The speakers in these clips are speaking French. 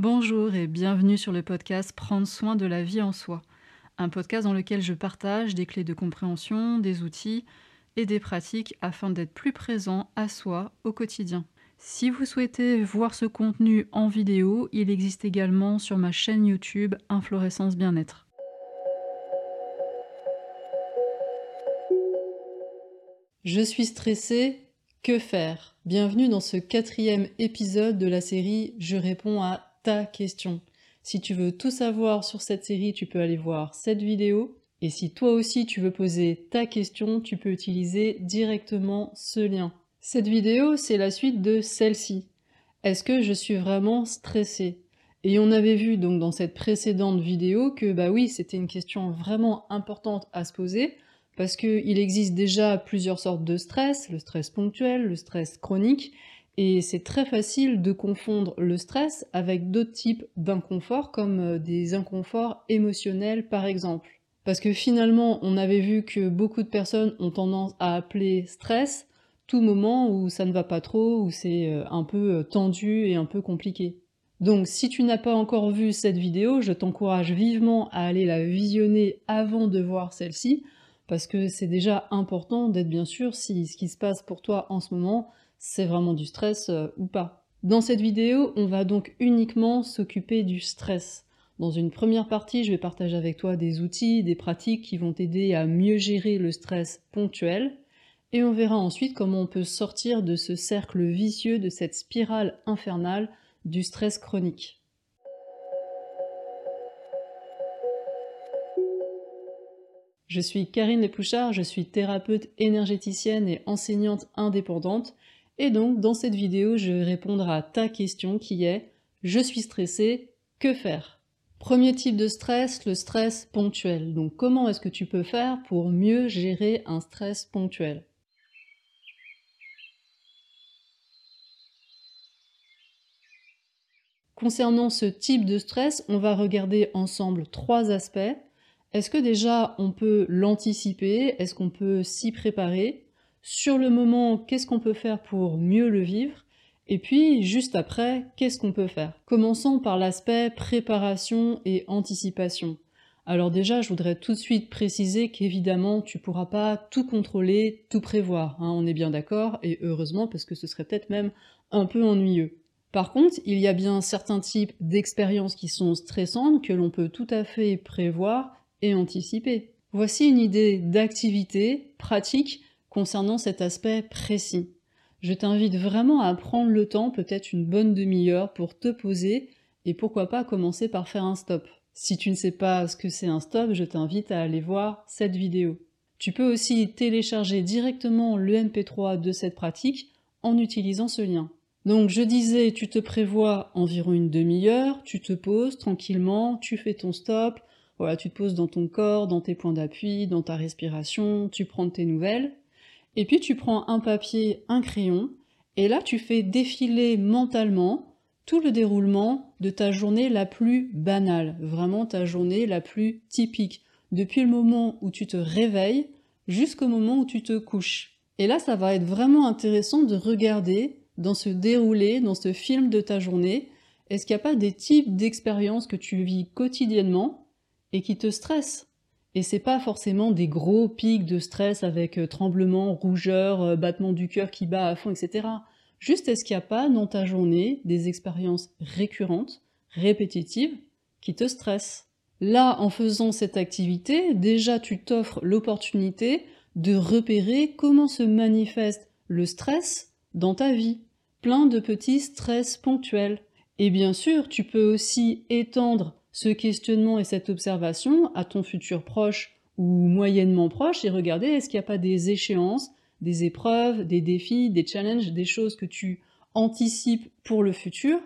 Bonjour et bienvenue sur le podcast Prendre soin de la vie en soi, un podcast dans lequel je partage des clés de compréhension, des outils et des pratiques afin d'être plus présent à soi au quotidien. Si vous souhaitez voir ce contenu en vidéo, il existe également sur ma chaîne YouTube Inflorescence Bien-être. Je suis stressée, que faire? Bienvenue dans ce quatrième épisode de la série Je réponds à question. Si tu veux tout savoir sur cette série, tu peux aller voir cette vidéo. Et si toi aussi tu veux poser ta question, tu peux utiliser directement ce lien. Cette vidéo, c'est la suite de celle-ci. Est-ce que je suis vraiment stressée? Et on avait vu donc dans cette précédente vidéo que bah oui, c'était une question vraiment importante à se poser parce qu'il existe déjà plusieurs sortes de stress, le stress ponctuel, le stress chronique, et c'est très facile de confondre le stress avec d'autres types d'inconfort, comme euh, des inconforts émotionnels par exemple. Parce que finalement, on avait vu que beaucoup de personnes ont tendance à appeler stress tout moment où ça ne va pas trop, où c'est euh, un peu euh, tendu et un peu compliqué. Donc si tu n'as pas encore vu cette vidéo, je t'encourage vivement à aller la visionner avant de voir celle-ci, parce que c'est déjà important d'être bien sûr si ce qui se passe pour toi en ce moment, c'est vraiment du stress euh, ou pas. Dans cette vidéo, on va donc uniquement s'occuper du stress. Dans une première partie, je vais partager avec toi des outils, des pratiques qui vont t'aider à mieux gérer le stress ponctuel. Et on verra ensuite comment on peut sortir de ce cercle vicieux, de cette spirale infernale du stress chronique. Je suis Karine Lepouchard, je suis thérapeute énergéticienne et enseignante indépendante et donc, dans cette vidéo, je vais répondre à ta question qui est Je suis stressé, que faire? Premier type de stress, le stress ponctuel. Donc, comment est-ce que tu peux faire pour mieux gérer un stress ponctuel? Concernant ce type de stress, on va regarder ensemble trois aspects. Est-ce que déjà on peut l'anticiper? Est-ce qu'on peut s'y préparer? Sur le moment, qu'est-ce qu'on peut faire pour mieux le vivre et puis, juste après, qu'est-ce qu'on peut faire Commençons par l'aspect préparation et anticipation. Alors déjà, je voudrais tout de suite préciser qu'évidemment, tu pourras pas tout contrôler, tout prévoir, hein, on est bien d'accord, et heureusement, parce que ce serait peut-être même un peu ennuyeux. Par contre, il y a bien certains types d'expériences qui sont stressantes que l'on peut tout à fait prévoir et anticiper. Voici une idée d'activité pratique concernant cet aspect précis. Je t'invite vraiment à prendre le temps, peut-être une bonne demi-heure, pour te poser et pourquoi pas commencer par faire un stop. Si tu ne sais pas ce que c'est un stop, je t'invite à aller voir cette vidéo. Tu peux aussi télécharger directement le MP3 de cette pratique en utilisant ce lien. Donc je disais, tu te prévois environ une demi-heure, tu te poses tranquillement, tu fais ton stop, voilà, tu te poses dans ton corps, dans tes points d'appui, dans ta respiration, tu prends tes nouvelles, et puis tu prends un papier, un crayon, et là tu fais défiler mentalement tout le déroulement de ta journée la plus banale, vraiment ta journée la plus typique, depuis le moment où tu te réveilles jusqu'au moment où tu te couches. Et là, ça va être vraiment intéressant de regarder dans ce déroulé, dans ce film de ta journée, est-ce qu'il n'y a pas des types d'expériences que tu vis quotidiennement et qui te stressent? Et c'est pas forcément des gros pics de stress avec euh, tremblement, rougeur, euh, battement du cœur qui bat à fond, etc. Juste est-ce qu'il n'y a pas dans ta journée des expériences récurrentes, répétitives, qui te stressent? Là, en faisant cette activité, déjà tu t'offres l'opportunité de repérer comment se manifeste le stress dans ta vie. Plein de petits stress ponctuels. Et bien sûr, tu peux aussi étendre ce questionnement et cette observation à ton futur proche ou moyennement proche et regarder est-ce qu'il n'y a pas des échéances, des épreuves, des défis, des challenges, des choses que tu anticipes pour le futur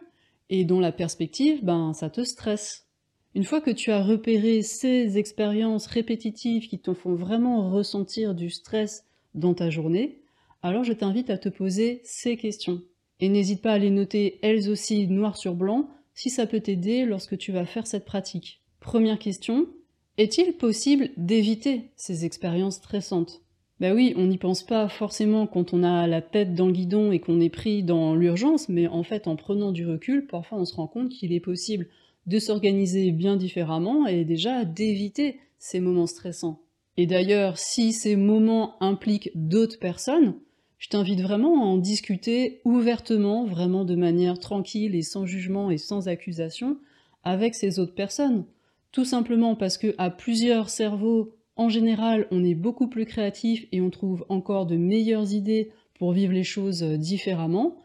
et dont la perspective, ben, ça te stresse? Une fois que tu as repéré ces expériences répétitives qui te font vraiment ressentir du stress dans ta journée, alors je t'invite à te poser ces questions. Et n'hésite pas à les noter elles aussi noir sur blanc si ça peut t'aider lorsque tu vas faire cette pratique. Première question, est-il possible d'éviter ces expériences stressantes? Bah oui, on n'y pense pas forcément quand on a la tête dans le guidon et qu'on est pris dans l'urgence, mais en fait, en prenant du recul, parfois on se rend compte qu'il est possible de s'organiser bien différemment et déjà d'éviter ces moments stressants. Et d'ailleurs, si ces moments impliquent d'autres personnes, je t'invite vraiment à en discuter ouvertement, vraiment de manière tranquille et sans jugement et sans accusation, avec ces autres personnes. Tout simplement parce que à plusieurs cerveaux, en général, on est beaucoup plus créatif et on trouve encore de meilleures idées pour vivre les choses différemment.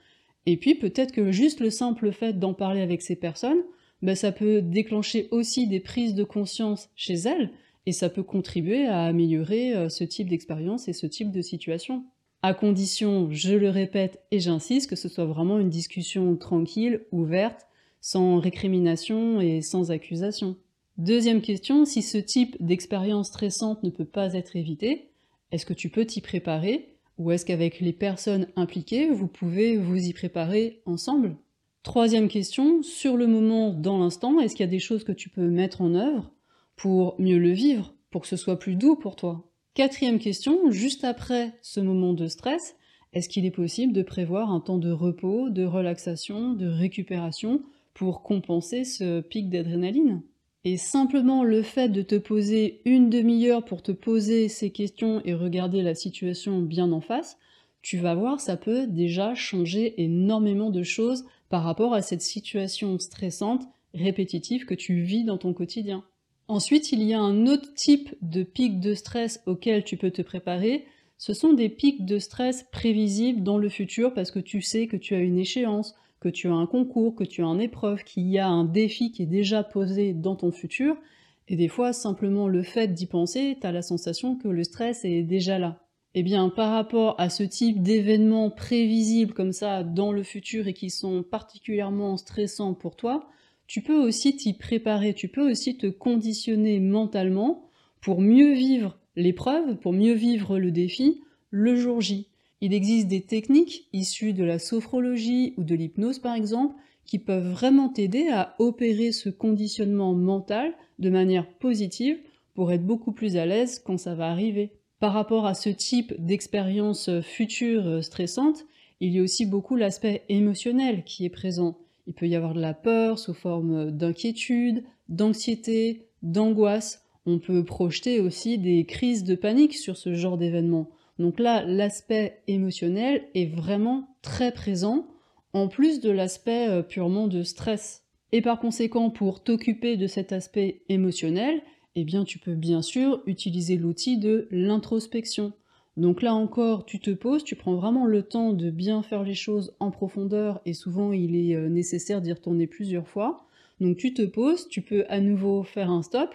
Et puis peut-être que juste le simple fait d'en parler avec ces personnes, ben, ça peut déclencher aussi des prises de conscience chez elles, et ça peut contribuer à améliorer euh, ce type d'expérience et ce type de situation. À condition, je le répète et j'insiste, que ce soit vraiment une discussion tranquille, ouverte, sans récrimination et sans accusation. Deuxième question, si ce type d'expérience stressante ne peut pas être évité, est-ce que tu peux t'y préparer ou est-ce qu'avec les personnes impliquées, vous pouvez vous y préparer ensemble? Troisième question, sur le moment, dans l'instant, est-ce qu'il y a des choses que tu peux mettre en œuvre pour mieux le vivre, pour que ce soit plus doux pour toi? Quatrième question, juste après ce moment de stress, est-ce qu'il est possible de prévoir un temps de repos, de relaxation, de récupération pour compenser ce pic d'adrénaline? Et simplement le fait de te poser une demi-heure pour te poser ces questions et regarder la situation bien en face, tu vas voir, ça peut déjà changer énormément de choses par rapport à cette situation stressante, répétitive que tu vis dans ton quotidien. Ensuite, il y a un autre type de pic de stress auquel tu peux te préparer. Ce sont des pics de stress prévisibles dans le futur parce que tu sais que tu as une échéance, que tu as un concours, que tu as une épreuve, qu'il y a un défi qui est déjà posé dans ton futur. Et des fois, simplement le fait d'y penser, tu as la sensation que le stress est déjà là. Eh bien, par rapport à ce type d'événements prévisibles comme ça dans le futur et qui sont particulièrement stressants pour toi, tu peux aussi t'y préparer, tu peux aussi te conditionner mentalement pour mieux vivre l'épreuve, pour mieux vivre le défi le jour J. Il existe des techniques issues de la sophrologie ou de l'hypnose par exemple qui peuvent vraiment t'aider à opérer ce conditionnement mental de manière positive pour être beaucoup plus à l'aise quand ça va arriver. Par rapport à ce type d'expérience future stressante, il y a aussi beaucoup l'aspect émotionnel qui est présent. Il peut y avoir de la peur sous forme d'inquiétude, d'anxiété, d'angoisse. On peut projeter aussi des crises de panique sur ce genre d'événement. Donc là, l'aspect émotionnel est vraiment très présent, en plus de l'aspect euh, purement de stress. Et par conséquent, pour t'occuper de cet aspect émotionnel, eh bien tu peux bien sûr utiliser l'outil de l'introspection. Donc là encore, tu te poses, tu prends vraiment le temps de bien faire les choses en profondeur et souvent il est euh, nécessaire d'y retourner plusieurs fois. Donc tu te poses, tu peux à nouveau faire un stop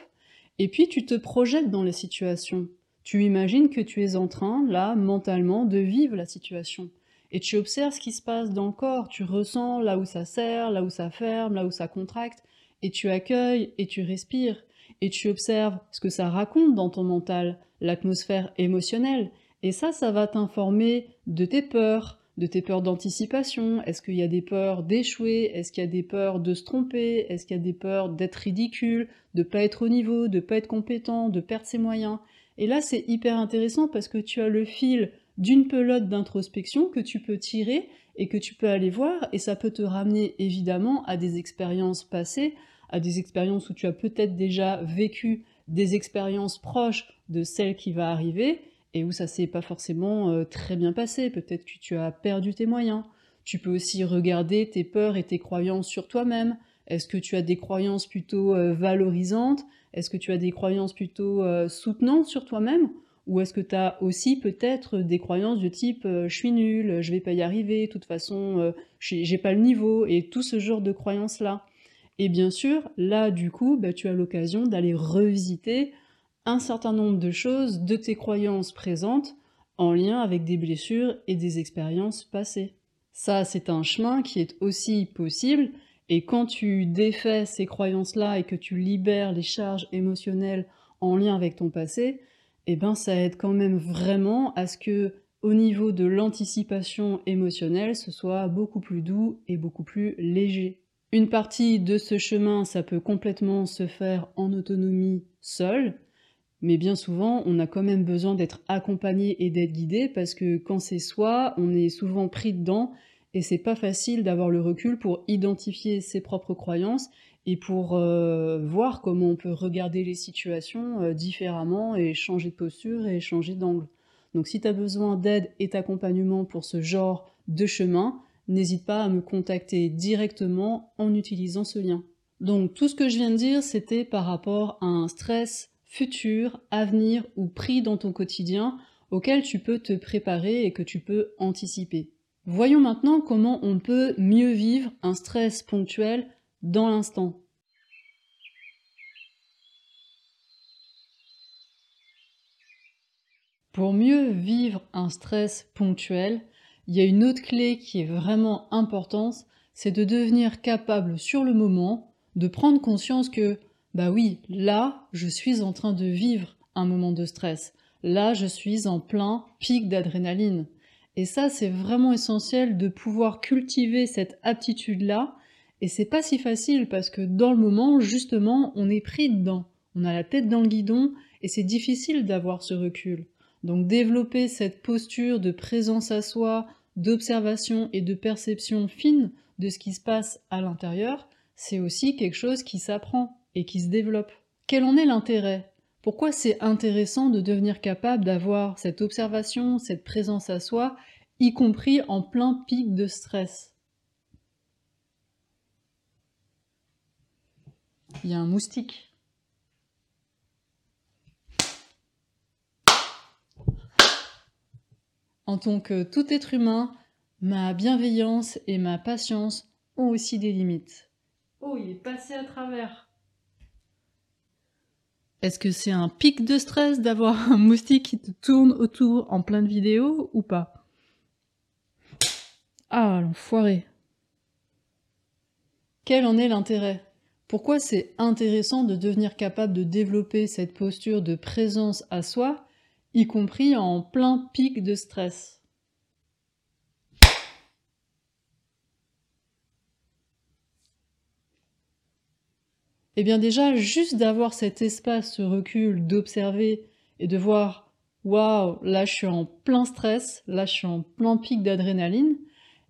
et puis tu te projettes dans la situation. Tu imagines que tu es en train, là, mentalement, de vivre la situation. Et tu observes ce qui se passe dans le corps, tu ressens là où ça serre, là où ça ferme, là où ça contracte, et tu accueilles et tu respires et tu observes ce que ça raconte dans ton mental, l'atmosphère émotionnelle. Et ça, ça va t'informer de tes peurs, de tes peurs d'anticipation. Est-ce qu'il y a des peurs d'échouer? Est-ce qu'il y a des peurs de se tromper? Est-ce qu'il y a des peurs d'être ridicule, de pas être au niveau, de pas être compétent, de perdre ses moyens? Et là, c'est hyper intéressant parce que tu as le fil d'une pelote d'introspection que tu peux tirer et que tu peux aller voir. Et ça peut te ramener évidemment à des expériences passées à des expériences où tu as peut-être déjà vécu des expériences proches de celles qui va arriver et où ça s'est pas forcément euh, très bien passé. Peut-être que tu as perdu tes moyens. Tu peux aussi regarder tes peurs et tes croyances sur toi-même. Est-ce que tu as des croyances plutôt euh, valorisantes? Est-ce que tu as des croyances plutôt euh, soutenantes sur toi-même? Ou est-ce que tu as aussi peut-être des croyances de type je suis nul, je vais pas y arriver, de toute façon j'ai pas le niveau et tout ce genre de croyances-là et bien sûr, là, du coup, bah, tu as l'occasion d'aller revisiter un certain nombre de choses de tes croyances présentes en lien avec des blessures et des expériences passées. Ça, c'est un chemin qui est aussi possible, et quand tu défais ces croyances-là et que tu libères les charges émotionnelles en lien avec ton passé, eh ben ça aide quand même vraiment à ce que au niveau de l'anticipation émotionnelle, ce soit beaucoup plus doux et beaucoup plus léger. Une partie de ce chemin, ça peut complètement se faire en autonomie seule, Mais bien souvent, on a quand même besoin d'être accompagné et d'être guidé parce que quand c'est soi, on est souvent pris dedans et c'est pas facile d'avoir le recul pour identifier ses propres croyances et pour euh, voir comment on peut regarder les situations euh, différemment et changer de posture et changer d'angle. Donc si tu as besoin d'aide et d'accompagnement pour ce genre de chemin, n'hésite pas à me contacter directement en utilisant ce lien. Donc tout ce que je viens de dire, c'était par rapport à un stress futur, à venir ou pris dans ton quotidien auquel tu peux te préparer et que tu peux anticiper. Voyons maintenant comment on peut mieux vivre un stress ponctuel dans l'instant. Pour mieux vivre un stress ponctuel, il y a une autre clé qui est vraiment importante, c'est de devenir capable sur le moment de prendre conscience que, bah oui, là, je suis en train de vivre un moment de stress. Là, je suis en plein pic d'adrénaline. Et ça, c'est vraiment essentiel de pouvoir cultiver cette aptitude-là. Et c'est pas si facile parce que dans le moment, justement, on est pris dedans. On a la tête dans le guidon et c'est difficile d'avoir ce recul. Donc développer cette posture de présence à soi, d'observation et de perception fine de ce qui se passe à l'intérieur, c'est aussi quelque chose qui s'apprend et qui se développe. Quel en est l'intérêt? Pourquoi c'est intéressant de devenir capable d'avoir cette observation, cette présence à soi, y compris en plein pic de stress? Il y a un moustique. En tant que tout être humain, ma bienveillance et ma patience ont aussi des limites. Oh, il est passé à travers. Est-ce que c'est un pic de stress d'avoir un moustique qui te tourne autour en pleine vidéo ou pas? Ah, l'enfoiré. Quel en est l'intérêt? Pourquoi c'est intéressant de devenir capable de développer cette posture de présence à soi y compris en plein pic de stress? Eh bien déjà, juste d'avoir cet espace, ce recul, d'observer et de voir waouh, là je suis en plein stress, là je suis en plein pic d'adrénaline,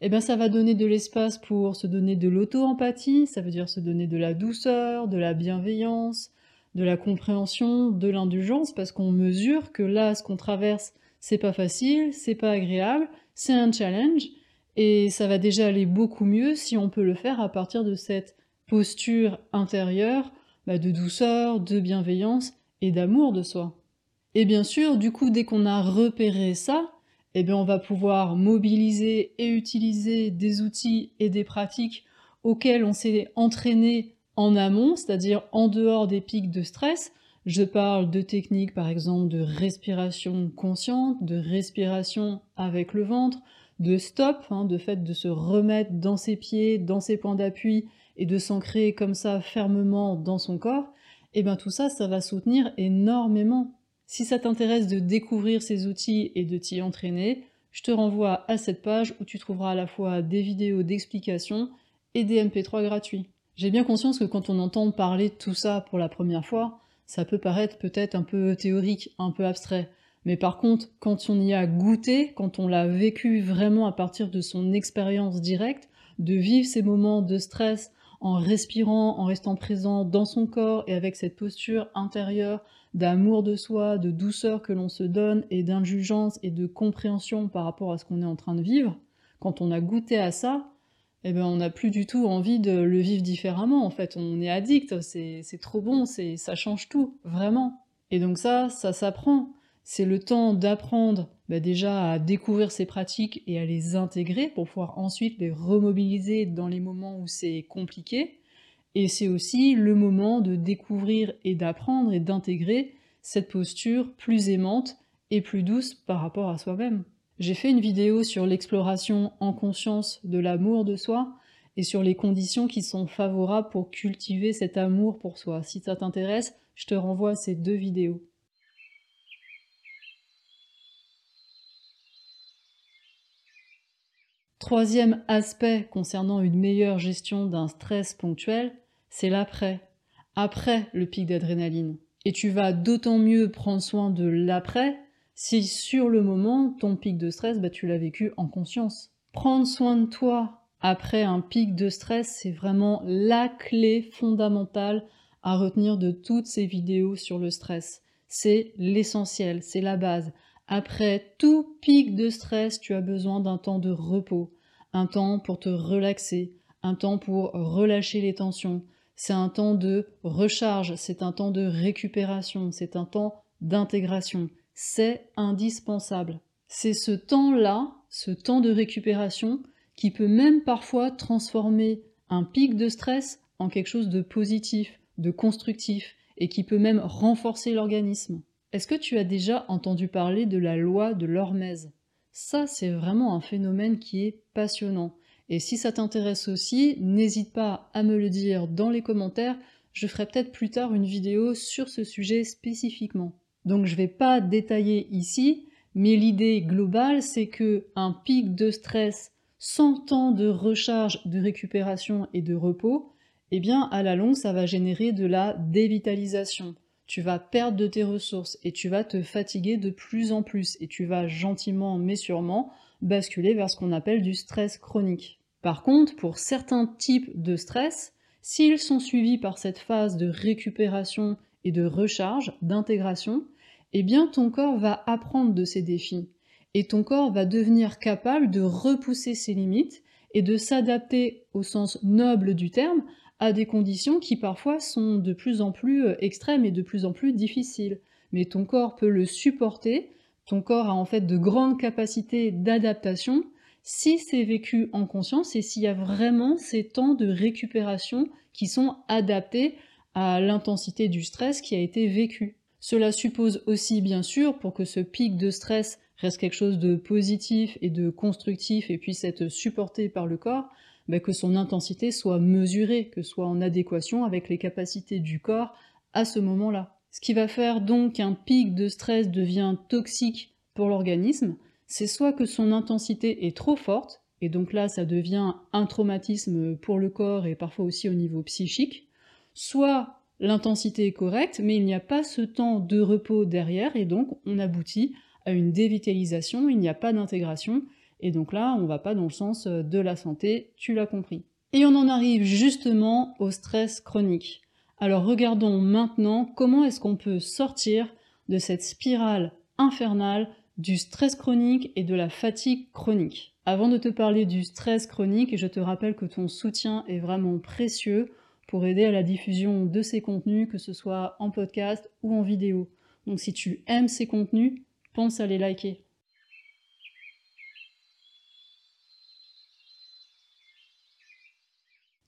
eh bien ça va donner de l'espace pour se donner de l'auto-empathie, ça veut dire se donner de la douceur, de la bienveillance, de la compréhension, de l'indulgence, parce qu'on mesure que là, ce qu'on traverse, c'est pas facile, c'est pas agréable, c'est un challenge, et ça va déjà aller beaucoup mieux si on peut le faire à partir de cette posture intérieure bah, de douceur, de bienveillance et d'amour de soi. Et bien sûr, du coup, dès qu'on a repéré ça, eh bien, on va pouvoir mobiliser et utiliser des outils et des pratiques auxquels on s'est entraîné en amont, c'est-à-dire en dehors des pics de stress. Je parle de techniques par exemple de respiration consciente, de respiration avec le ventre, de stop, hein, de fait de se remettre dans ses pieds, dans ses points d'appui et de s'ancrer comme ça fermement dans son corps. Et eh bien tout ça, ça va soutenir énormément. Si ça t'intéresse de découvrir ces outils et de t'y entraîner, je te renvoie à cette page où tu trouveras à la fois des vidéos d'explication et des MP3 gratuits. J'ai bien conscience que quand on entend parler de tout ça pour la première fois, ça peut paraître peut-être un peu théorique, un peu abstrait. Mais par contre, quand on y a goûté, quand on l'a vécu vraiment à partir de son expérience directe, de vivre ces moments de stress en respirant, en restant présent dans son corps et avec cette posture intérieure d'amour de soi, de douceur que l'on se donne et d'indulgence et de compréhension par rapport à ce qu'on est en train de vivre, quand on a goûté à ça, eh ben, on n'a plus du tout envie de le vivre différemment. En fait, on est addict, c'est trop bon, ça change tout, vraiment. Et donc ça, ça s'apprend. C'est le temps d'apprendre bah, déjà à découvrir ces pratiques et à les intégrer pour pouvoir ensuite les remobiliser dans les moments où c'est compliqué. Et c'est aussi le moment de découvrir et d'apprendre et d'intégrer cette posture plus aimante et plus douce par rapport à soi-même. J'ai fait une vidéo sur l'exploration en conscience de l'amour de soi et sur les conditions qui sont favorables pour cultiver cet amour pour soi. Si ça t'intéresse, je te renvoie à ces deux vidéos. Troisième aspect concernant une meilleure gestion d'un stress ponctuel, c'est l'après, après le pic d'adrénaline. Et tu vas d'autant mieux prendre soin de l'après si sur le moment, ton pic de stress, bah, tu l'as vécu en conscience. Prendre soin de toi après un pic de stress, c'est vraiment la clé fondamentale à retenir de toutes ces vidéos sur le stress. C'est l'essentiel, c'est la base. Après tout pic de stress, tu as besoin d'un temps de repos, un temps pour te relaxer, un temps pour relâcher les tensions. C'est un temps de recharge, c'est un temps de récupération, c'est un temps d'intégration. C'est indispensable. C'est ce temps-là, ce temps de récupération, qui peut même parfois transformer un pic de stress en quelque chose de positif, de constructif, et qui peut même renforcer l'organisme. Est-ce que tu as déjà entendu parler de la loi de l'hormèse? Ça, c'est vraiment un phénomène qui est passionnant. Et si ça t'intéresse aussi, n'hésite pas à me le dire dans les commentaires, je ferai peut-être plus tard une vidéo sur ce sujet spécifiquement. Donc je ne vais pas détailler ici, mais l'idée globale, c'est que un pic de stress sans temps de recharge, de récupération et de repos, eh bien à la longue, ça va générer de la dévitalisation. Tu vas perdre de tes ressources et tu vas te fatiguer de plus en plus et tu vas gentiment mais sûrement basculer vers ce qu'on appelle du stress chronique. Par contre, pour certains types de stress, s'ils sont suivis par cette phase de récupération et de recharge, d'intégration, eh bien ton corps va apprendre de ces défis et ton corps va devenir capable de repousser ses limites et de s'adapter au sens noble du terme à des conditions qui parfois sont de plus en plus euh, extrêmes et de plus en plus difficiles. Mais ton corps peut le supporter, ton corps a en fait de grandes capacités d'adaptation si c'est vécu en conscience et s'il y a vraiment ces temps de récupération qui sont adaptés à l'intensité du stress qui a été vécu. Cela suppose aussi bien sûr, pour que ce pic de stress reste quelque chose de positif et de constructif et puisse être supporté par le corps, bah, que son intensité soit mesurée, que soit en adéquation avec les capacités du corps à ce moment-là. Ce qui va faire donc qu'un pic de stress devient toxique pour l'organisme, c'est soit que son intensité est trop forte, et donc là ça devient un traumatisme pour le corps et parfois aussi au niveau psychique, soit l'intensité est correcte, mais il n'y a pas ce temps de repos derrière, et donc on aboutit à une dévitalisation, il n'y a pas d'intégration, et donc là, on va pas dans le sens euh, de la santé, tu l'as compris. Et on en arrive justement au stress chronique. Alors regardons maintenant comment est-ce qu'on peut sortir de cette spirale infernale du stress chronique et de la fatigue chronique. Avant de te parler du stress chronique, je te rappelle que ton soutien est vraiment précieux pour aider à la diffusion de ces contenus, que ce soit en podcast ou en vidéo. Donc si tu aimes ces contenus, pense à les liker.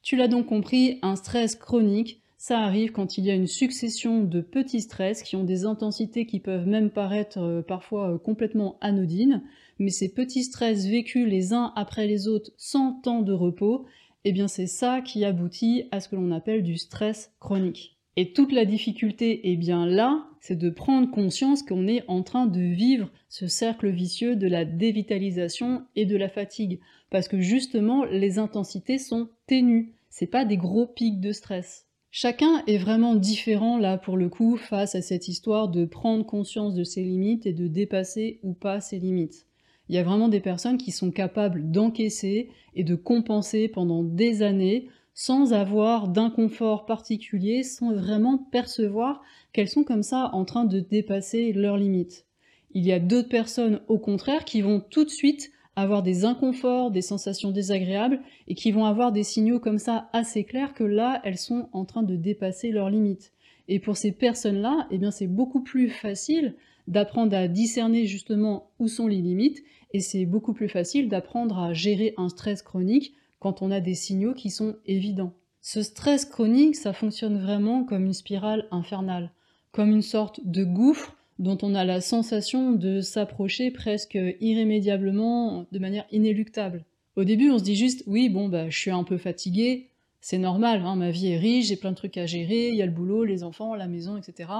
Tu l'as donc compris, un stress chronique, ça arrive quand il y a une succession de petits stress qui ont des intensités qui peuvent même paraître euh, parfois euh, complètement anodines, mais ces petits stress vécus les uns après les autres sans temps de repos, eh bien c'est ça qui aboutit à ce que l'on appelle du stress chronique. Et toute la difficulté est bien là, c'est de prendre conscience qu'on est en train de vivre ce cercle vicieux de la dévitalisation et de la fatigue, parce que justement les intensités sont ténues c'est pas des gros pics de stress. Chacun est vraiment différent là pour le coup face à cette histoire de prendre conscience de ses limites et de dépasser ou pas ses limites. Il y a vraiment des personnes qui sont capables d'encaisser et de compenser pendant des années sans avoir d'inconfort particulier, sans vraiment percevoir qu'elles sont comme ça en train de dépasser leurs limites. Il y a d'autres personnes au contraire qui vont tout de suite avoir des inconforts, des sensations désagréables, et qui vont avoir des signaux comme ça assez clairs que là, elles sont en train de dépasser leurs limites. Et pour ces personnes-là, eh bien c'est beaucoup plus facile d'apprendre à discerner justement où sont les limites, et c'est beaucoup plus facile d'apprendre à gérer un stress chronique quand on a des signaux qui sont évidents. Ce stress chronique, ça fonctionne vraiment comme une spirale infernale, comme une sorte de gouffre dont on a la sensation de s'approcher presque irrémédiablement, de manière inéluctable. Au début, on se dit juste, oui, bon, bah, je suis un peu fatigué, c'est normal, hein, ma vie est riche, j'ai plein de trucs à gérer, il y a le boulot, les enfants, la maison, etc.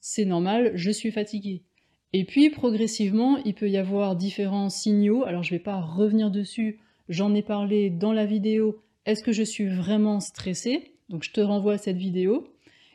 C'est normal, je suis fatigué. Et puis, progressivement, il peut y avoir différents signaux, alors je vais pas revenir dessus, j'en ai parlé dans la vidéo, est-ce que je suis vraiment stressé Donc je te renvoie à cette vidéo.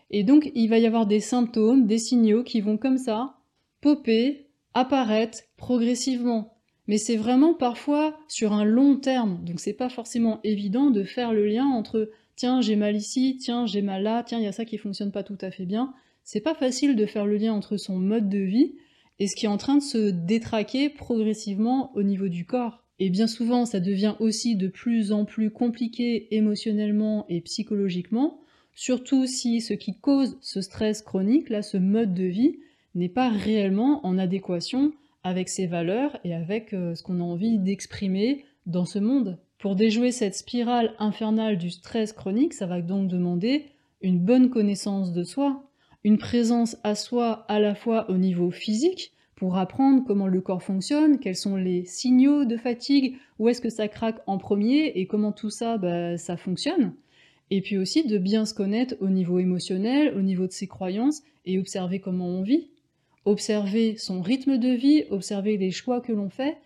Et donc, il va y avoir des symptômes, des signaux qui vont comme ça popper, apparaître progressivement. Mais c'est vraiment parfois sur un long terme, donc c'est pas forcément évident de faire le lien entre tiens, j'ai mal ici, tiens, j'ai mal là, tiens, il y a ça qui fonctionne pas tout à fait bien. C'est pas facile de faire le lien entre son mode de vie et ce qui est en train de se détraquer progressivement au niveau du corps. Et bien souvent, ça devient aussi de plus en plus compliqué émotionnellement et psychologiquement, surtout si ce qui cause ce stress chronique, là, ce mode de vie, n'est pas réellement en adéquation avec ses valeurs et avec euh, ce qu'on a envie d'exprimer dans ce monde. Pour déjouer cette spirale infernale du stress chronique, ça va donc demander une bonne connaissance de soi, une présence à soi à la fois au niveau physique, pour apprendre comment le corps fonctionne, quels sont les signaux de fatigue, où est-ce que ça craque en premier et comment tout ça, bah, ça fonctionne. Et puis aussi de bien se connaître au niveau émotionnel, au niveau de ses croyances et observer comment on vit. Observer son rythme de vie, observer les choix que l'on fait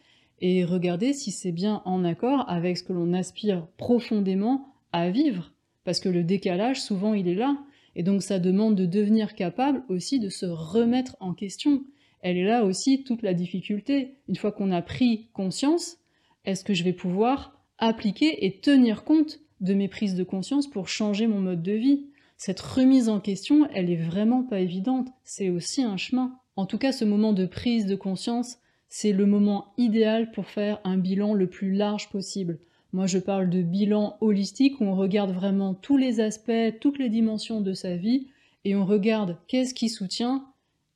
et regarder si c'est bien en accord avec ce que l'on aspire profondément à vivre. Parce que le décalage, souvent, il est là. Et donc ça demande de devenir capable aussi de se remettre en question. Elle est là aussi toute la difficulté. Une fois qu'on a pris conscience, est-ce que je vais pouvoir appliquer et tenir compte de mes prises de conscience pour changer mon mode de vie Cette remise en question, elle est vraiment pas évidente. C'est aussi un chemin. En tout cas, ce moment de prise de conscience, c'est le moment idéal pour faire un bilan le plus large possible. Moi, je parle de bilan holistique où on regarde vraiment tous les aspects, toutes les dimensions de sa vie et on regarde qu'est-ce qui soutient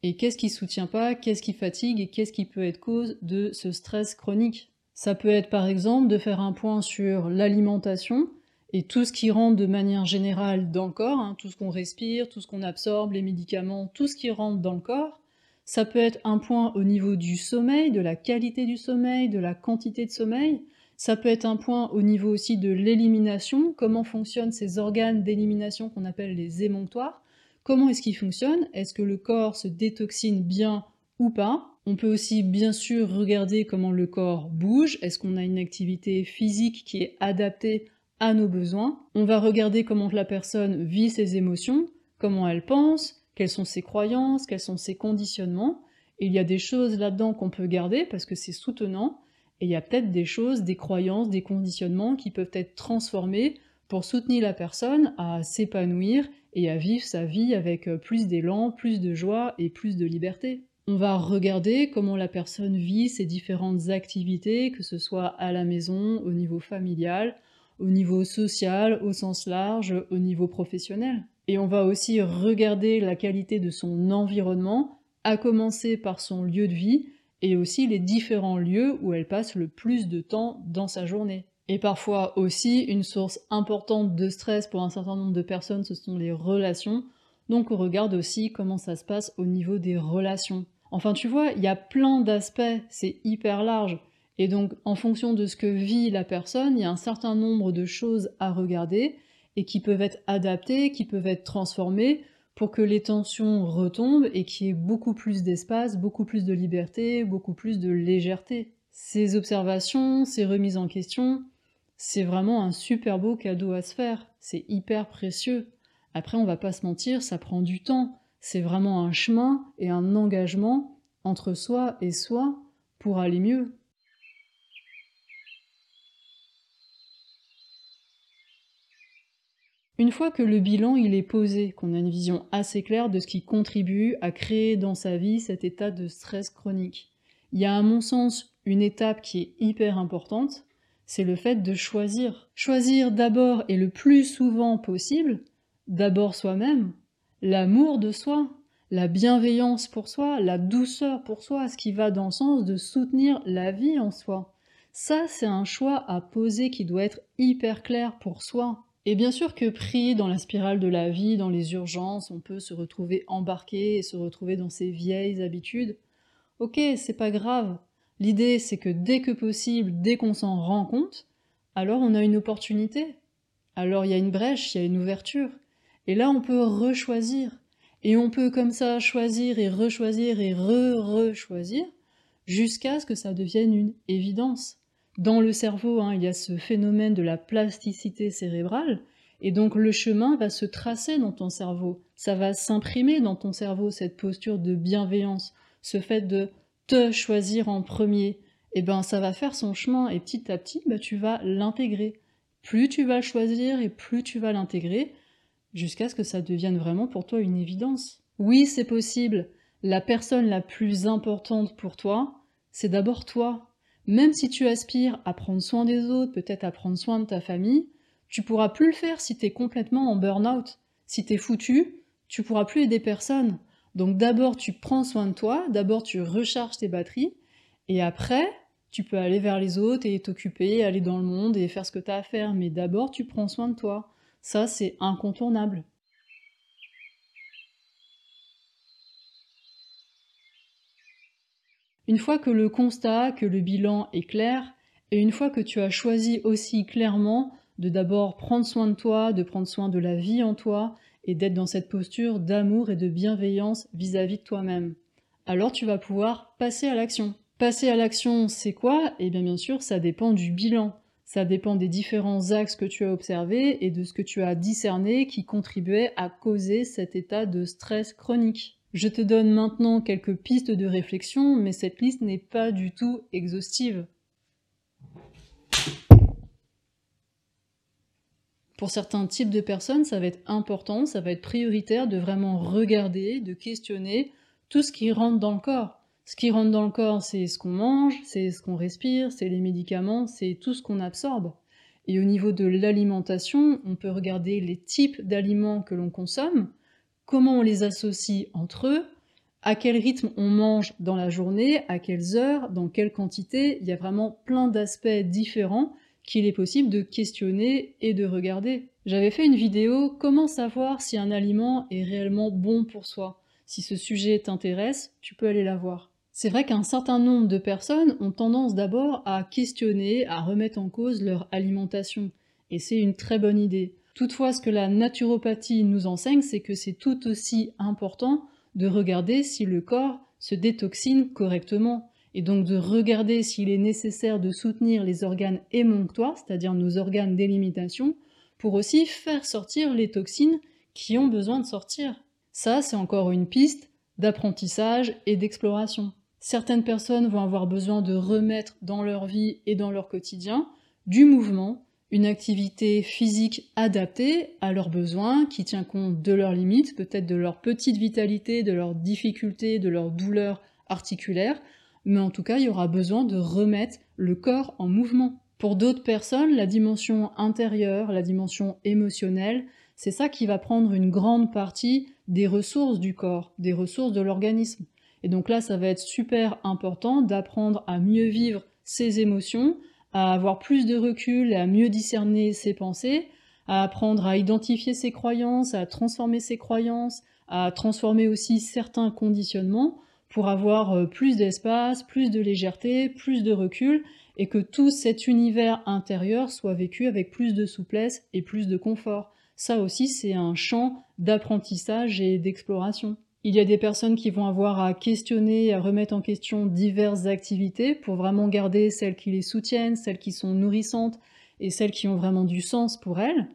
et qu'est-ce qui soutient pas, qu'est-ce qui fatigue et qu'est-ce qui peut être cause de ce stress chronique. Ça peut être par exemple de faire un point sur l'alimentation et tout ce qui rentre de manière générale dans le corps, hein, tout ce qu'on respire, tout ce qu'on absorbe, les médicaments, tout ce qui rentre dans le corps, ça peut être un point au niveau du sommeil, de la qualité du sommeil, de la quantité de sommeil. Ça peut être un point au niveau aussi de l'élimination, comment fonctionnent ces organes d'élimination qu'on appelle les émonctoires? Comment est-ce qu'ils fonctionnent? Est-ce que le corps se détoxine bien ou pas? On peut aussi bien sûr regarder comment le corps bouge. Est-ce qu'on a une activité physique qui est adaptée à nos besoins On va regarder comment la personne vit ses émotions, comment elle pense, quelles sont ses croyances, quels sont ses conditionnements. il y a des choses là-dedans qu'on peut garder parce que c'est soutenant, et il y a peut-être des choses, des croyances, des conditionnements qui peuvent être transformés pour soutenir la personne à s'épanouir et à vivre sa vie avec plus d'élan, plus de joie et plus de liberté. On va regarder comment la personne vit ses différentes activités, que ce soit à la maison, au niveau familial, au niveau social, au sens large, au niveau professionnel. Et on va aussi regarder la qualité de son environnement, à commencer par son lieu de vie, et aussi les différents lieux où elle passe le plus de temps dans sa journée. Et parfois aussi, une source importante de stress pour un certain nombre de personnes, ce sont les relations. Donc on regarde aussi comment ça se passe au niveau des relations. Enfin tu vois, il y a plein d'aspects, c'est hyper large. Et donc en fonction de ce que vit la personne, il y a un certain nombre de choses à regarder et qui peuvent être adaptées, qui peuvent être transformées pour que les tensions retombent et qu'il y ait beaucoup plus d'espace, beaucoup plus de liberté, beaucoup plus de légèreté. Ces observations, ces remises en question, c'est vraiment un super beau cadeau à se faire, c'est hyper précieux. Après, on va pas se mentir, ça prend du temps, c'est vraiment un chemin et un engagement entre soi et soi pour aller mieux. Une fois que le bilan il est posé, qu'on a une vision assez claire de ce qui contribue à créer dans sa vie cet état de stress chronique, il y a à mon sens une étape qui est hyper importante, c'est le fait de choisir. Choisir d'abord et le plus souvent possible, d'abord soi-même, l'amour de soi, la bienveillance pour soi, la douceur pour soi, ce qui va dans le sens de soutenir la vie en soi. Ça, c'est un choix à poser qui doit être hyper clair pour soi. Et bien sûr que pris dans la spirale de la vie, dans les urgences, on peut se retrouver embarqué et se retrouver dans ses vieilles habitudes. Ok, c'est pas grave. L'idée, c'est que dès que possible, dès qu'on s'en rend compte, alors on a une opportunité. Alors il y a une brèche, il y a une ouverture. Et là, on peut rechoisir. Et on peut comme ça choisir et rechoisir et re-rechoisir jusqu'à ce que ça devienne une évidence dans le cerveau, hein, il y a ce phénomène de la plasticité cérébrale, Et donc le chemin va se tracer dans ton cerveau, ça va s'imprimer dans ton cerveau, cette posture de bienveillance, ce fait de te choisir en premier, et eh ben ça va faire son chemin et petit à petit, bah, tu vas l'intégrer. Plus tu vas le choisir et plus tu vas l'intégrer, jusqu'à ce que ça devienne vraiment pour toi une évidence. Oui, c'est possible. La personne la plus importante pour toi, c'est d'abord toi. Même si tu aspires à prendre soin des autres, peut-être à prendre soin de ta famille, tu pourras plus le faire si tu es complètement en burn-out. Si tu es foutu, tu pourras plus aider personne. Donc d'abord tu prends soin de toi, d'abord tu recharges tes batteries, et après tu peux aller vers les autres et t'occuper, aller dans le monde et faire ce que tu as à faire, mais d'abord tu prends soin de toi. Ça c'est incontournable. Une fois que le constat, que le bilan est clair, et une fois que tu as choisi aussi clairement de d'abord prendre soin de toi, de prendre soin de la vie en toi, et d'être dans cette posture d'amour et de bienveillance vis-à-vis de toi-même, alors tu vas pouvoir passer à l'action. Passer à l'action, c'est quoi? Eh bien bien sûr, ça dépend du bilan. Ça dépend des différents axes que tu as observés et de ce que tu as discerné qui contribuait à causer cet état de stress chronique. Je te donne maintenant quelques pistes de réflexion, mais cette liste n'est pas du tout exhaustive. Pour certains types de personnes, ça va être important, ça va être prioritaire de vraiment regarder, de questionner tout ce qui rentre dans le corps. Ce qui rentre dans le corps, c'est ce qu'on mange, c'est ce qu'on respire, c'est les médicaments, c'est tout ce qu'on absorbe. Et au niveau de l'alimentation, on peut regarder les types d'aliments que l'on consomme, comment on les associe entre eux, à quel rythme on mange dans la journée, à quelles heures, dans quelle quantité. Il y a vraiment plein d'aspects différents qu'il est possible de questionner et de regarder. J'avais fait une vidéo comment savoir si un aliment est réellement bon pour soi. Si ce sujet t'intéresse, tu peux aller la voir. C'est vrai qu'un certain nombre de personnes ont tendance d'abord à questionner, à remettre en cause leur alimentation. Et c'est une très bonne idée. Toutefois, ce que la naturopathie nous enseigne, c'est que c'est tout aussi important de regarder si le corps se détoxine correctement, et donc de regarder s'il est nécessaire de soutenir les organes émonctoires, c'est-à-dire nos organes d'élimitation, pour aussi faire sortir les toxines qui ont besoin de sortir. Ça, c'est encore une piste d'apprentissage et d'exploration. Certaines personnes vont avoir besoin de remettre dans leur vie et dans leur quotidien du mouvement, une activité physique adaptée à leurs besoins, qui tient compte de leurs limites, peut-être de leur petite vitalité, de leurs difficultés, de leurs douleurs articulaires, mais en tout cas, il y aura besoin de remettre le corps en mouvement. Pour d'autres personnes, la dimension intérieure, la dimension émotionnelle, c'est ça qui va prendre une grande partie des ressources du corps, des ressources de l'organisme. Et donc là, ça va être super important d'apprendre à mieux vivre ses émotions, à avoir plus de recul, à mieux discerner ses pensées, à apprendre à identifier ses croyances, à transformer ses croyances, à transformer aussi certains conditionnements pour avoir euh, plus d'espace, plus de légèreté, plus de recul, et que tout cet univers intérieur soit vécu avec plus de souplesse et plus de confort. Ça aussi, c'est un champ d'apprentissage et d'exploration. Il y a des personnes qui vont avoir à questionner, à remettre en question diverses activités pour vraiment garder celles qui les soutiennent, celles qui sont nourrissantes et celles qui ont vraiment du sens pour elles.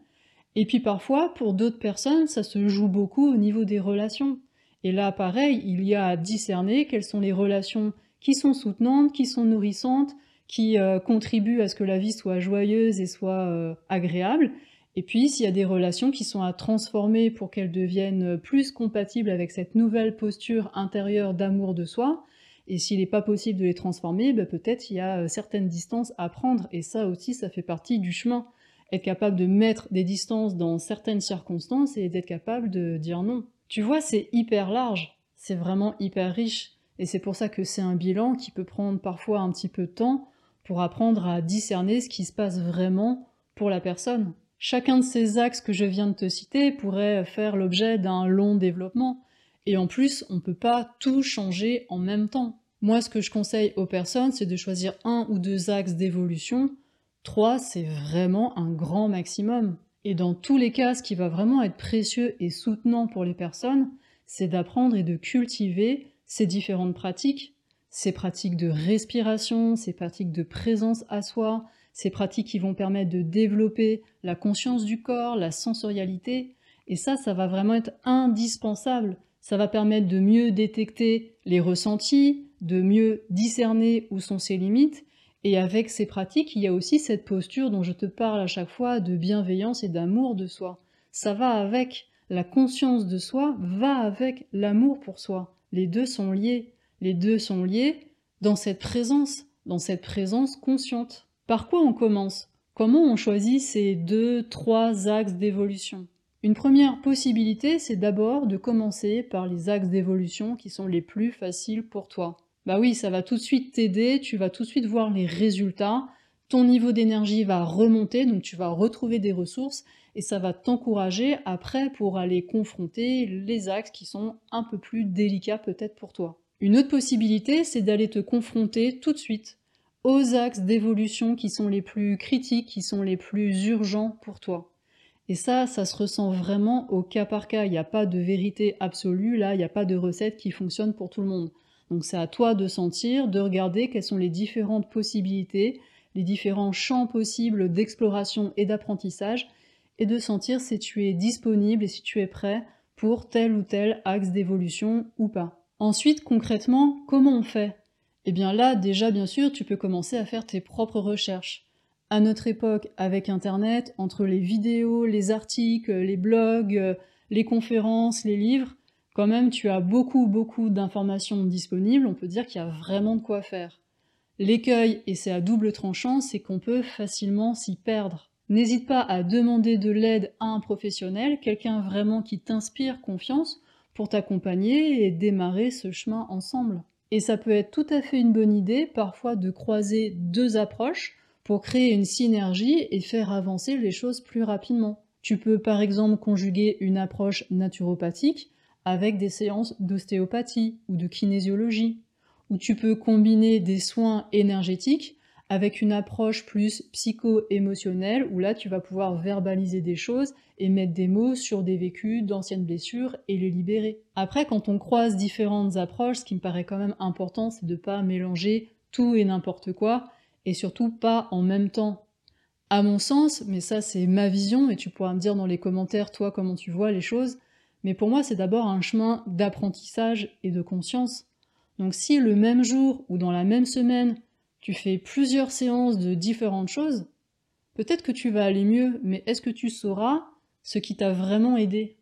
Et puis parfois, pour d'autres personnes, ça se joue beaucoup au niveau des relations. Et là, pareil, il y a à discerner quelles sont les relations qui sont soutenantes, qui sont nourrissantes, qui euh, contribuent à ce que la vie soit joyeuse et soit euh, agréable, et puis, s'il y a des relations qui sont à transformer pour qu'elles deviennent plus compatibles avec cette nouvelle posture intérieure d'amour de soi, et s'il n'est pas possible de les transformer, ben peut-être il y a euh, certaines distances à prendre, et ça aussi, ça fait partie du chemin. Être capable de mettre des distances dans certaines circonstances et d'être capable de dire non. Tu vois, c'est hyper large, c'est vraiment hyper riche, et c'est pour ça que c'est un bilan qui peut prendre parfois un petit peu de temps pour apprendre à discerner ce qui se passe vraiment pour la personne. Chacun de ces axes que je viens de te citer pourrait faire l'objet d'un long développement, et en plus, on ne peut pas tout changer en même temps. Moi, ce que je conseille aux personnes, c'est de choisir un ou deux axes d'évolution. Trois, c'est vraiment un grand maximum. Et dans tous les cas, ce qui va vraiment être précieux et soutenant pour les personnes, c'est d'apprendre et de cultiver ces différentes pratiques, ces pratiques de respiration, ces pratiques de présence à soi, ces pratiques qui vont permettre de développer la conscience du corps, la sensorialité, et ça, ça va vraiment être indispensable. Ça va permettre de mieux détecter les ressentis, de mieux discerner où sont ses limites, et avec ces pratiques, il y a aussi cette posture dont je te parle à chaque fois de bienveillance et d'amour de soi. Ça va avec. La conscience de soi va avec l'amour pour soi. Les deux sont liés. Les deux sont liés dans cette présence, dans cette présence consciente. Par quoi on commence? Comment on choisit ces deux, trois axes d'évolution? Une première possibilité, c'est d'abord de commencer par les axes d'évolution qui sont les plus faciles pour toi. Bah oui, ça va tout de suite t'aider, tu vas tout de suite voir les résultats, ton niveau d'énergie va remonter, donc tu vas retrouver des ressources et ça va t'encourager après pour aller confronter les axes qui sont un peu plus délicats peut-être pour toi. Une autre possibilité, c'est d'aller te confronter tout de suite aux axes d'évolution qui sont les plus critiques, qui sont les plus urgents pour toi. Et ça, ça se ressent vraiment au cas par cas. Il n'y a pas de vérité absolue, là, il n'y a pas de recette qui fonctionne pour tout le monde. Donc c'est à toi de sentir, de regarder quelles sont les différentes possibilités, les différents champs possibles d'exploration et d'apprentissage, et de sentir si tu es disponible et si tu es prêt pour tel ou tel axe d'évolution ou pas. Ensuite, concrètement, comment on fait Eh bien là, déjà, bien sûr, tu peux commencer à faire tes propres recherches. À notre époque, avec Internet, entre les vidéos, les articles, les blogs, les conférences, les livres, quand même, tu as beaucoup, beaucoup d'informations disponibles, on peut dire qu'il y a vraiment de quoi faire. L'écueil, et c'est à double tranchant, c'est qu'on peut facilement s'y perdre. N'hésite pas à demander de l'aide à un professionnel, quelqu'un vraiment qui t'inspire confiance, pour t'accompagner et démarrer ce chemin ensemble. Et ça peut être tout à fait une bonne idée parfois de croiser deux approches pour créer une synergie et faire avancer les choses plus rapidement. Tu peux par exemple conjuguer une approche naturopathique avec des séances d'ostéopathie ou de kinésiologie, ou tu peux combiner des soins énergétiques avec une approche plus psycho-émotionnelle où là tu vas pouvoir verbaliser des choses et mettre des mots sur des vécus d'anciennes blessures et les libérer. Après, quand on croise différentes approches, ce qui me paraît quand même important, c'est de pas mélanger tout et n'importe quoi et surtout pas en même temps. À mon sens, mais ça c'est ma vision et tu pourras me dire dans les commentaires toi comment tu vois les choses, mais pour moi c'est d'abord un chemin d'apprentissage et de conscience. Donc si le même jour ou dans la même semaine tu fais plusieurs séances de différentes choses, peut-être que tu vas aller mieux, mais est-ce que tu sauras ce qui t'a vraiment aidé?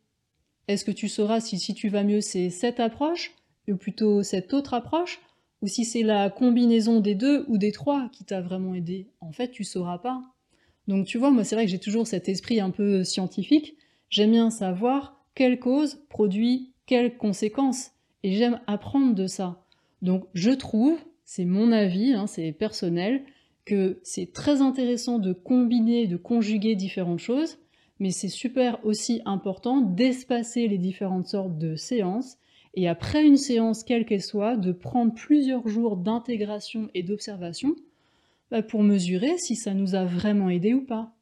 Est-ce que tu sauras si, si tu vas mieux c'est cette approche, ou plutôt cette autre approche, ou si c'est la combinaison des deux ou des trois qui t'a vraiment aidé? En fait, tu sauras pas. Donc tu vois, moi c'est vrai que j'ai toujours cet esprit un peu scientifique, j'aime bien savoir quelle cause produit quelles conséquences, et j'aime apprendre de ça. Donc je trouve c'est mon avis, hein, c'est personnel, que c'est très intéressant de combiner, de conjuguer différentes choses, mais c'est super aussi important d'espacer les différentes sortes de séances, et après une séance, quelle qu'elle soit, de prendre plusieurs jours d'intégration et d'observation bah, pour mesurer si ça nous a vraiment aidé ou pas.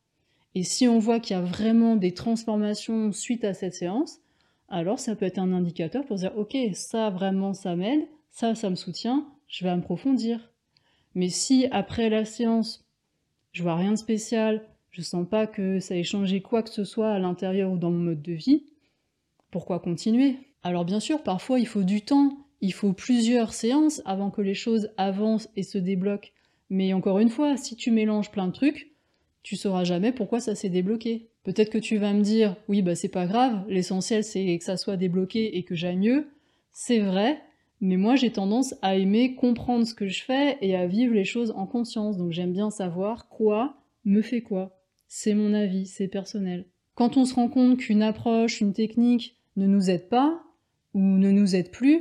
Et si on voit qu'il y a vraiment des transformations suite à cette séance, alors ça peut être un indicateur pour dire ok, ça vraiment ça m'aide, ça ça me soutient, je vais approfondir. Mais si après la séance, je vois rien de spécial, je sens pas que ça ait changé quoi que ce soit à l'intérieur ou dans mon mode de vie, pourquoi continuer? Alors bien sûr, parfois il faut du temps, il faut plusieurs séances avant que les choses avancent et se débloquent. Mais encore une fois, si tu mélanges plein de trucs, tu sauras jamais pourquoi ça s'est débloqué. Peut-être que tu vas me dire, oui, bah c'est pas grave, l'essentiel c'est que ça soit débloqué et que j'aille mieux. C'est vrai, mais moi, j'ai tendance à aimer comprendre ce que je fais et à vivre les choses en conscience. Donc j'aime bien savoir quoi me fait quoi. C'est mon avis, c'est personnel. Quand on se rend compte qu'une approche, une technique ne nous aide pas ou ne nous aide plus,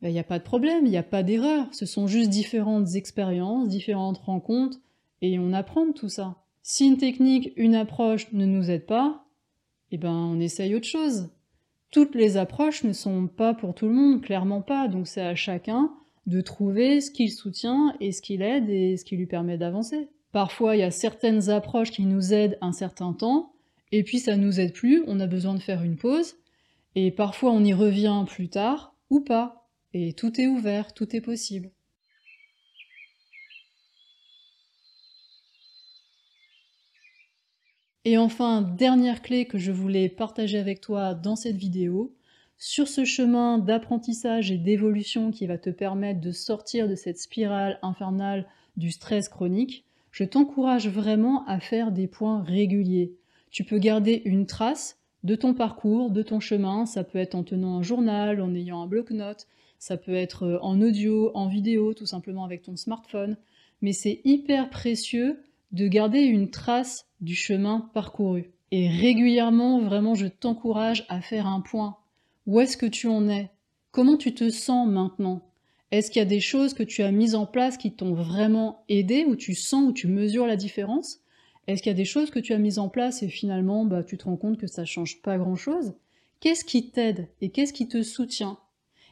il ben, n'y a pas de problème, il n'y a pas d'erreur. Ce sont juste différentes expériences, différentes rencontres, et on apprend de tout ça. Si une technique, une approche ne nous aide pas, eh ben on essaye autre chose toutes les approches ne sont pas pour tout le monde, clairement pas, donc c'est à chacun de trouver ce qu'il soutient et ce qu'il aide et ce qui lui permet d'avancer. Parfois, il y a certaines approches qui nous aident un certain temps, et puis ça nous aide plus, on a besoin de faire une pause, et parfois on y revient plus tard, ou pas, et tout est ouvert, tout est possible. Et enfin, dernière clé que je voulais partager avec toi dans cette vidéo, sur ce chemin d'apprentissage et d'évolution qui va te permettre de sortir de cette spirale infernale du stress chronique, je t'encourage vraiment à faire des points réguliers. Tu peux garder une trace de ton parcours, de ton chemin, ça peut être en tenant un journal, en ayant un bloc-notes, ça peut être euh, en audio, en vidéo, tout simplement avec ton smartphone, mais c'est hyper précieux de garder une trace du chemin parcouru. Et régulièrement, vraiment, je t'encourage à faire un point. Où est-ce que tu en es? Comment tu te sens maintenant? Est-ce qu'il y a des choses que tu as mises en place qui t'ont vraiment aidé, où tu sens, où tu mesures la différence? Est-ce qu'il y a des choses que tu as mises en place et finalement bah, tu te rends compte que ça change pas grand-chose? Qu'est-ce qui t'aide et qu'est-ce qui te soutient?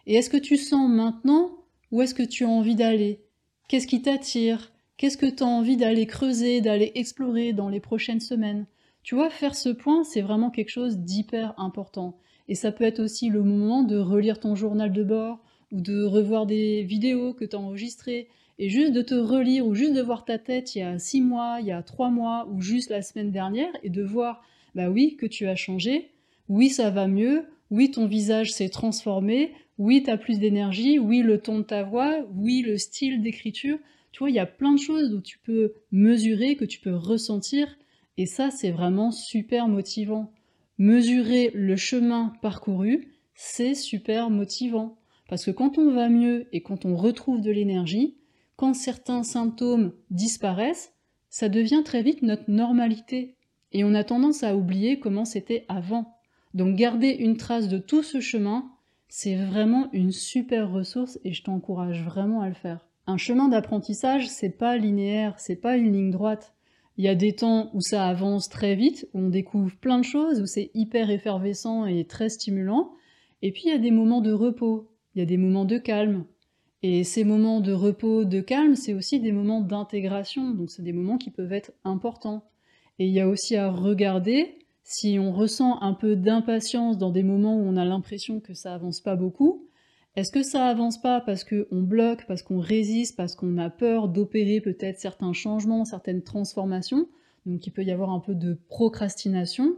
Et est-ce que tu sens maintenant où est-ce que tu as envie d'aller? Qu'est-ce qui t'attire? Qu'est-ce que tu as envie d'aller creuser, d'aller explorer dans les prochaines semaines? Tu vois, faire ce point, c'est vraiment quelque chose d'hyper important. Et ça peut être aussi le moment de relire ton journal de bord ou de revoir des vidéos que tu as enregistrées. Et juste de te relire ou juste de voir ta tête il y a six mois, il y a trois mois ou juste la semaine dernière et de voir, bah oui, que tu as changé, oui, ça va mieux, oui, ton visage s'est transformé, oui, tu as plus d'énergie, oui, le ton de ta voix, oui, le style d'écriture. Tu vois, il y a plein de choses où tu peux mesurer, que tu peux ressentir, et ça, c'est vraiment super motivant. Mesurer le chemin parcouru, c'est super motivant. Parce que quand on va mieux et quand on retrouve de l'énergie, quand certains symptômes disparaissent, ça devient très vite notre normalité. Et on a tendance à oublier comment c'était avant. Donc garder une trace de tout ce chemin, c'est vraiment une super ressource et je t'encourage vraiment à le faire. Un chemin d'apprentissage, c'est pas linéaire, c'est pas une ligne droite. Il y a des temps où ça avance très vite, où on découvre plein de choses, où c'est hyper effervescent et très stimulant. Et puis il y a des moments de repos, il y a des moments de calme. Et ces moments de repos, de calme, c'est aussi des moments d'intégration, donc c'est des moments qui peuvent être importants. Et il y a aussi à regarder si on ressent un peu d'impatience dans des moments où on a l'impression que ça avance pas beaucoup, est-ce que ça avance pas parce qu'on bloque, parce qu'on résiste, parce qu'on a peur d'opérer peut-être certains changements, certaines transformations? Donc il peut y avoir un peu de procrastination.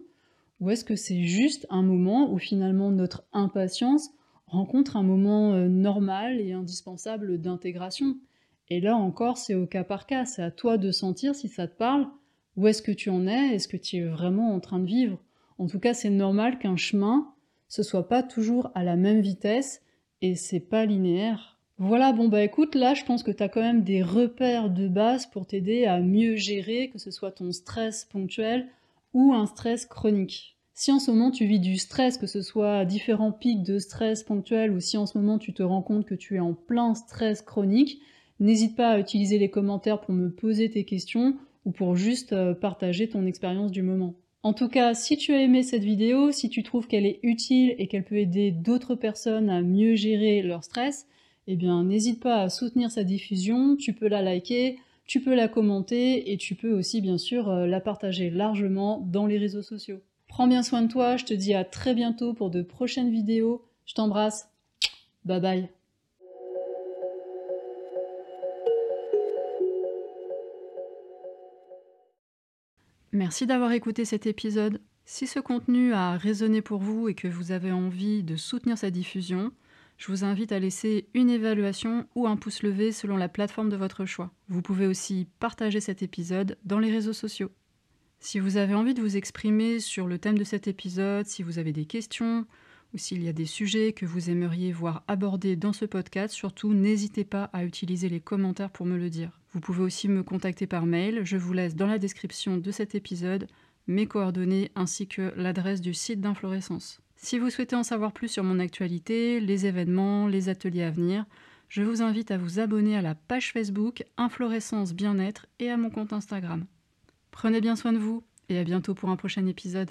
Ou est-ce que c'est juste un moment où finalement notre impatience rencontre un moment euh, normal et indispensable d'intégration? Et là encore, c'est au cas par cas, c'est à toi de sentir si ça te parle, où est-ce que tu en es, est-ce que tu es vraiment en train de vivre? En tout cas, c'est normal qu'un chemin, ce soit pas toujours à la même vitesse et c'est pas linéaire. Voilà, bon bah écoute, là je pense que tu as quand même des repères de base pour t'aider à mieux gérer, que ce soit ton stress ponctuel ou un stress chronique. Si en ce moment tu vis du stress, que ce soit différents pics de stress ponctuel ou si en ce moment tu te rends compte que tu es en plein stress chronique, n'hésite pas à utiliser les commentaires pour me poser tes questions ou pour juste euh, partager ton expérience du moment. En tout cas, si tu as aimé cette vidéo, si tu trouves qu'elle est utile et qu'elle peut aider d'autres personnes à mieux gérer leur stress, eh bien n'hésite pas à soutenir sa diffusion, tu peux la liker, tu peux la commenter et tu peux aussi bien sûr euh, la partager largement dans les réseaux sociaux. Prends bien soin de toi, je te dis à très bientôt pour de prochaines vidéos. Je t'embrasse. Bye bye. Merci d'avoir écouté cet épisode. Si ce contenu a résonné pour vous et que vous avez envie de soutenir sa diffusion, je vous invite à laisser une évaluation ou un pouce levé selon la plateforme de votre choix. Vous pouvez aussi partager cet épisode dans les réseaux sociaux. Si vous avez envie de vous exprimer sur le thème de cet épisode, si vous avez des questions ou s'il y a des sujets que vous aimeriez voir abordés dans ce podcast, surtout n'hésitez pas à utiliser les commentaires pour me le dire. Vous pouvez aussi me contacter par mail. Je vous laisse dans la description de cet épisode mes coordonnées ainsi que l'adresse du site d'Inflorescence. Si vous souhaitez en savoir plus sur mon actualité, les événements, les ateliers à venir, je vous invite à vous abonner à la page Facebook Inflorescence Bien-être et à mon compte Instagram. Prenez bien soin de vous et à bientôt pour un prochain épisode.